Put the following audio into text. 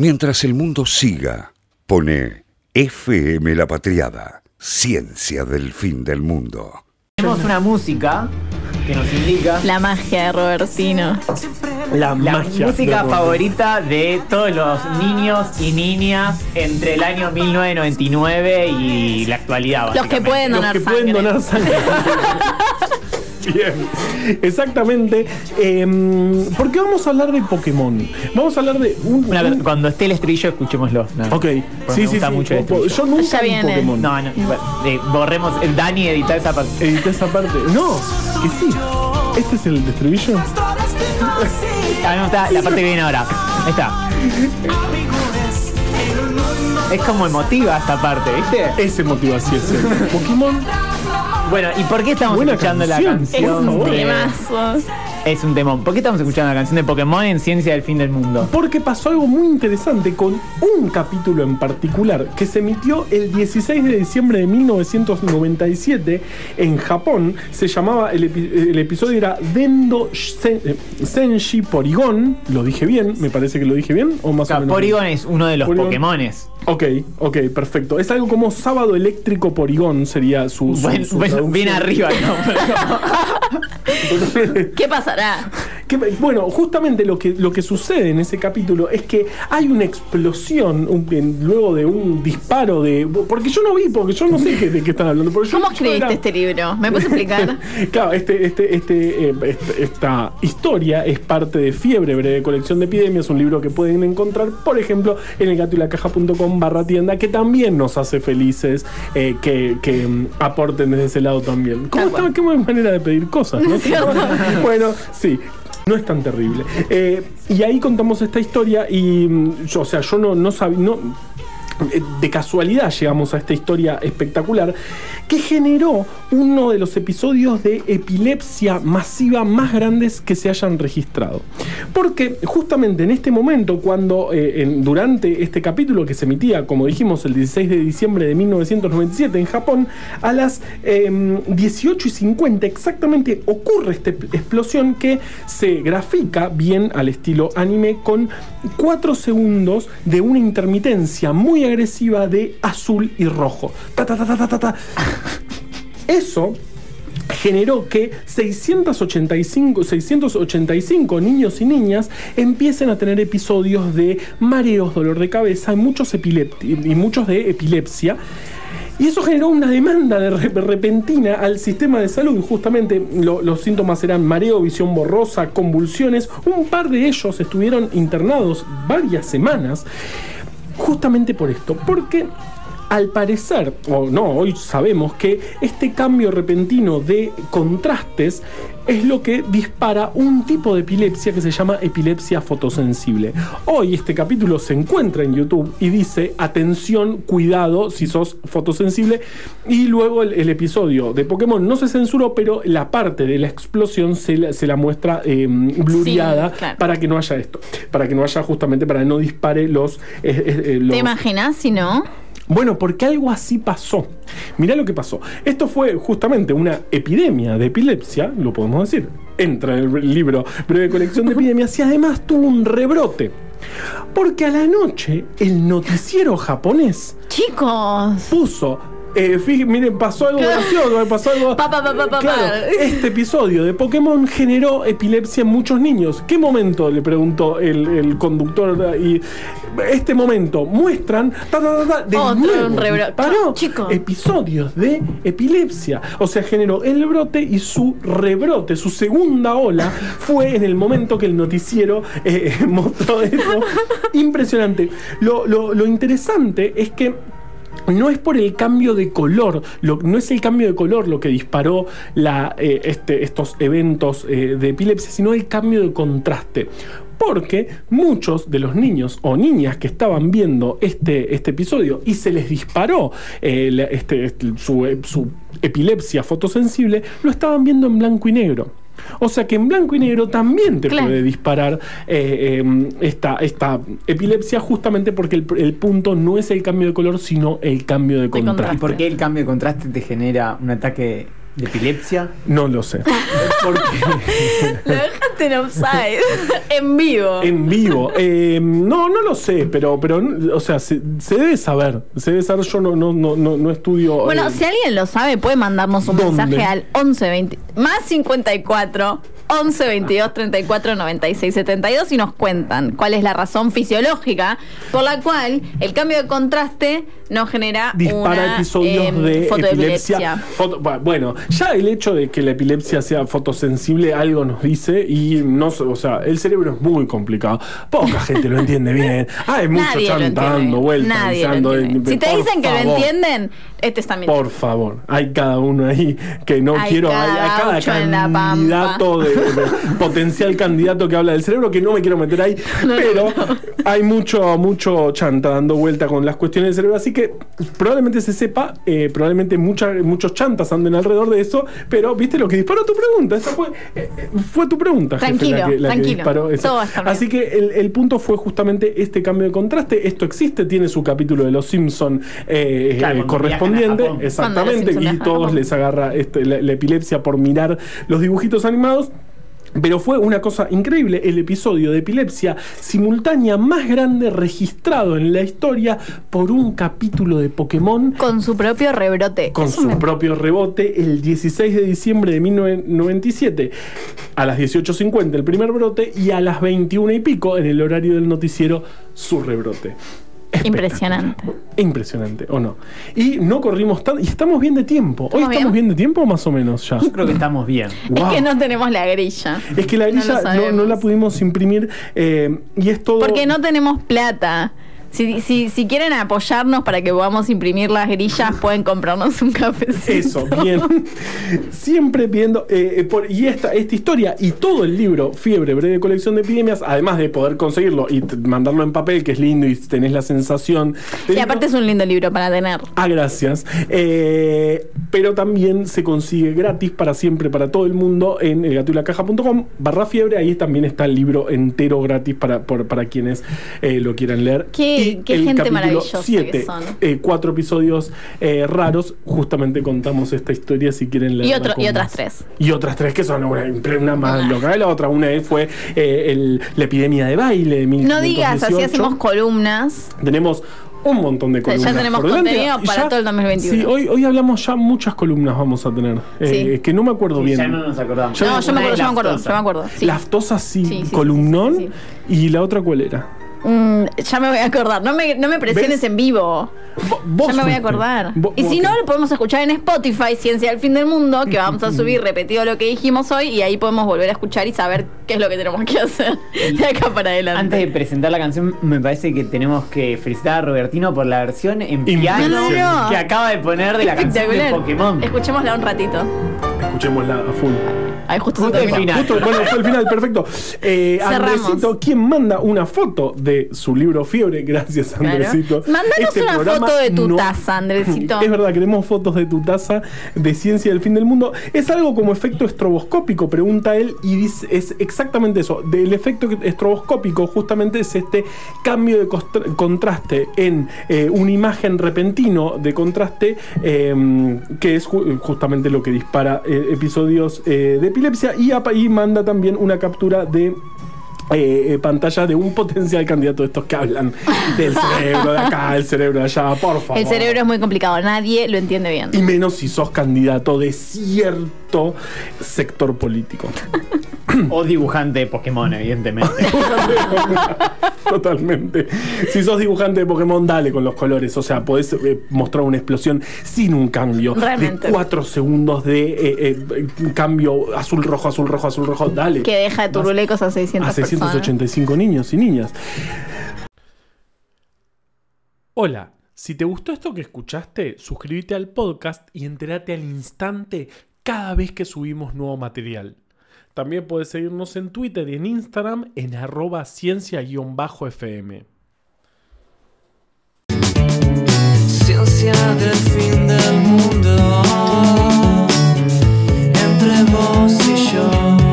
Mientras el mundo siga, pone FM La Patriada, ciencia del fin del mundo. Tenemos una música que nos indica La magia de Robertino. La, la magia. música de- favorita de todos los niños y niñas entre el año 1999 y la actualidad. Los que pueden Los donar que sangre. pueden donar sangre. Bien, exactamente. Em, porque vamos a hablar de Pokémon. Vamos a hablar de un. Una- un- cuando esté el estribillo, escuchémoslo. No, ok, porque sí, me sí, gusta sí. mucho el estribillo. Yo nunca vi. Pokémon. No, no, eh, borremos. eh, Dani, edita esa parte. Edité esa parte. No, que sí. ¿Este es el estribillo? A mí me gusta la parte que viene ahora. Ahí está. Es como emotiva esta parte, ¿viste? Ese motivo así es. Pokémon. Bueno, ¿y por qué estamos Buena escuchando canción, la Es canción? por un temazo. Es un temón. ¿Por qué estamos escuchando la canción de Pokémon en Ciencia del Fin del Mundo? Porque pasó algo muy interesante con un capítulo en particular que se emitió el 16 de diciembre de 1997 en Japón. Se llamaba, el, epi- el episodio era Dendo Sen- eh, Senshi Porygon. Lo dije bien, me parece que lo dije bien. O O más sea, o menos. Porygon es uno de los. Pokémones. Ok, ok, perfecto. Es algo como Sábado Eléctrico Porygon sería su. su- Bueno, su bien arriba, ¿no? ¿Qué Que, bueno, justamente lo que, lo que sucede en ese capítulo es que hay una explosión un- luego de un disparo de. Porque yo no vi, porque yo no sé qué- de qué están hablando. porque ¿Cómo yo escribiste era- este libro? ¿Me puedes explicar? Claro, este, este, este, eh, este- esta historia es parte de Fiebre, breve colección de epidemias, un libro que pueden encontrar, por ejemplo, en elgatoylacaja.com barra tienda, que también nos hace felices eh, que, que, mm, aporten desde ese lado también. ¿Cómo está? Qué buena manera de pedir cosas, ¿no? Bueno, sí. No es tan terrible. Eh, y ahí contamos esta historia y, mm, o sea, yo no, no sabía, no, de casualidad llegamos a esta historia espectacular que generó uno de los episodios de epilepsia masiva más grandes que se hayan registrado. Porque justamente en este momento, cuando eh, durante este capítulo que se emitía, como dijimos, el 16 de diciembre de 1997 en Japón, a las eh, 18 y 50 exactamente ocurre esta explosión que se grafica bien al estilo anime con 4 segundos de una intermitencia muy agresiva de azul y rojo. Ta, ta, ta. Eso generó que 685, 685 niños y niñas empiecen a tener episodios de mareos, dolor de cabeza y muchos, y muchos de epilepsia. Y eso generó una demanda de re- repentina al sistema de salud. Justamente lo- los síntomas eran mareo, visión borrosa, convulsiones. Un par de ellos estuvieron internados varias semanas justamente por esto. Porque al parecer, o no, hoy sabemos que este cambio repentino de contrastes es lo que dispara un tipo de epilepsia que se llama epilepsia fotosensible. Hoy este capítulo se encuentra en YouTube y dice, atención, cuidado si sos fotosensible. Y luego el, el episodio de Pokémon no se censuró, pero la parte de la explosión se la, se la muestra eh, Sí, claro. para que no haya esto, para que no haya justamente, para que no dispare los... eh, eh, eh, los- ¿Te imaginas si no? Bueno, porque algo así pasó. Mirá lo que pasó. Esto fue justamente una epidemia de epilepsia, lo podemos decir. Entra en el libro Breve Colección de Epidemias y además tuvo un rebrote. Porque a la noche el noticiero japonés Chicos. puso. Eh, miren, pasó algo gracioso, pasó algo. Pa, pa, pa, pa, pa, Claro, este episodio de Pokémon generó epilepsia en muchos niños. ¿Qué momento? Le preguntó el, el conductor. Y este momento muestran. ta, ta, ta, de Otro nuevo Chico. episodios de epilepsia. O sea, generó el brote y su rebrote, su segunda ola, fue en el momento que el noticiero eh, mostró eso. Impresionante. Lo, lo- lo interesante es que no es por el cambio de color, lo- no es el cambio de color lo que disparó eh, este- estos eventos eh, de epilepsia, sino el cambio de contraste. Porque muchos de los niños o niñas que estaban viendo este, este episodio y se les disparó eh, este- este- su epilepsia fotosensible, lo estaban viendo en blanco y negro. O sea que en blanco y negro también te Claro. puede disparar eh, eh, esta, esta epilepsia justamente porque el, el punto no es el cambio de color, sino el cambio de contraste. contraste. ¿Y por qué el cambio de contraste te genera un ataque ¿De epilepsia? No lo sé. Porque Lo dejaste en offside. en vivo. en vivo. Eh, no, no lo sé, pero, pero o sea, se, se debe saber. Se debe saber. Yo no, no, no, no, no estudio. Bueno, eh, si alguien lo sabe, puede mandarnos un ¿Dónde? mensaje al 11 20 más 54 11 22 34 96 72 y nos cuentan cuál es la razón fisiológica por la cual el cambio de contraste no genera dispara una episodios em, de epilepsia. Foto- bueno, ya el hecho de que la epilepsia sea fotosensible algo nos dice y no, sé, o sea, el cerebro es muy complicado. Poca gente lo entiende bien. Hay mucho chantando, vueltas, entiende. eh, Si te dicen que lo entienden, este está mintiendo. Por favor, hay cada uno ahí que no Hay quiero, cada hay, hay cada candidato de, de- potencial candidato que habla del cerebro que no me quiero meter ahí, pero hay mucho, mucho chanta dando vuelta con las cuestiones del cerebro, así que probablemente se sepa, eh, probablemente mucha- muchos chantas anden alrededor de eso, pero viste lo que disparó tu pregunta, esa fue, eh, eh, fue tu pregunta, jefe, Tranquilo, la que, la que tranquilo. disparó eso. Así que el, el punto fue justamente este cambio de contraste, esto existe, tiene su capítulo de Los Simpson eh, Claro, eh, correspondiente, exactamente, Simpson y todos les agarra este, la, la epilepsia por mirar los dibujitos animados. Pero fue una cosa increíble, el episodio de epilepsia simultánea más grande registrado en la historia por un capítulo de Pokémon Con su propio rebrote. con Eso su me- propio rebote el 16 de diciembre de 1997 a las 18.50 el primer brote y a las 21 y pico en el horario del noticiero su rebrote. Impresionante. Impresionante, ¿o no? Y no corrimos tanto. Y estamos bien de tiempo. ¿Hoy ¿Estamos bien? bien de tiempo o más o menos ya? Yo creo que estamos bien. Es que no tenemos la grilla. Es que la grilla no, no la pudimos imprimir eh, y es todo. Porque no tenemos plata. Si, si, si quieren apoyarnos para que podamos imprimir las grillas, pueden comprarnos un cafecito. Eso, bien. Siempre pidiendo. eh, eh, por- y esta, esta historia y todo el libro Fiebre, breve colección de epidemias, además de poder conseguirlo y mandarlo en papel, que es lindo y tenés la sensación. Y aparte es un lindo libro para tener. Ah, gracias. Eh, pero también se consigue gratis para siempre, para todo el mundo, en elgatulacaja.com barra fiebre. Ahí también está el libro entero gratis para, por- para quienes eh, lo quieran leer. Qué- Y qué el gente capítulo maravillosa que siete, son. eh, cuatro episodios eh, raros. Justamente contamos esta historia si quieren leerla Y, otro, y otras tres. Y otras tres que son una, una más Ah. loca que la otra. Una fue eh, el- la epidemia de baile de No digas, así 1518. hacemos columnas. Tenemos un montón de sea, ya columnas. tenemos por delante. contenido Y para todo el 2021. Sí, hoy, hoy hablamos ya muchas columnas vamos a tener. Eh, Sí. que no me acuerdo Sí, bien. ya no nos acordamos. Yo- No, yo me acuerdo, yo me acuerdo, laftosa. yo me acuerdo. Sí. Laftosa sí, Sí, sí, sí, columnón. sí, Y la otra cuál era? Mm, ya me voy a acordar. No me, no me presiones ¿Ves? en vivo. Vos Ya me voy a acordar. Y si no, lo podemos escuchar en Spotify, Ciencia del Fin del Mundo, que vamos a subir repetido lo que dijimos hoy y ahí podemos volver a escuchar y saber qué es lo que tenemos que hacer de acá para adelante. Antes de presentar la canción, me parece que tenemos que felicitar a Robertino por la versión en piano No, no, no. que acaba de poner de la canción de. Pokémon. Escuchémosla un ratito. Escuchémosla a full. Ahí justo, Justo el final. Justo, bueno, fue el final, perfecto. Eh. Andresito, quien manda una foto de su libro Fiebre, gracias Claro. Andresito. Mándanos Este una foto de tu no- taza, Andresito. Es verdad, queremos fotos de tu taza de ciencia del fin del mundo. Es algo como efecto estroboscópico, pregunta él, y dice, es exactamente eso. Del efecto estroboscópico, justamente es este cambio de contraste en eh, una imagen repentino de contraste, eh, que es ju- justamente lo que dispara eh, episodios eh, de epilepsia. Y, y manda también una captura de. eh, eh, pantalla de un potencial candidato de estos que hablan del cerebro de acá, el cerebro de allá, por favor. El cerebro es muy complicado, nadie lo entiende bien. Y menos si sos candidato de cierto sector político. O dibujante de Pokémon, evidentemente. Totalmente. Si sos dibujante de Pokémon, dale con los colores. O sea, podés eh, mostrar una explosión sin un cambio. Realmente. De cuatro segundos de eh, eh, cambio azul, rojo, azul, rojo, azul, rojo. Dale. Que deja de turulecos a 600 a 685 niños y niñas. Hola, si te gustó esto que escuchaste, suscríbete al podcast y entérate al instante cada vez que subimos nuevo material. También puedes seguirnos en Twitter y en Instagram en arroba ciencia-fm.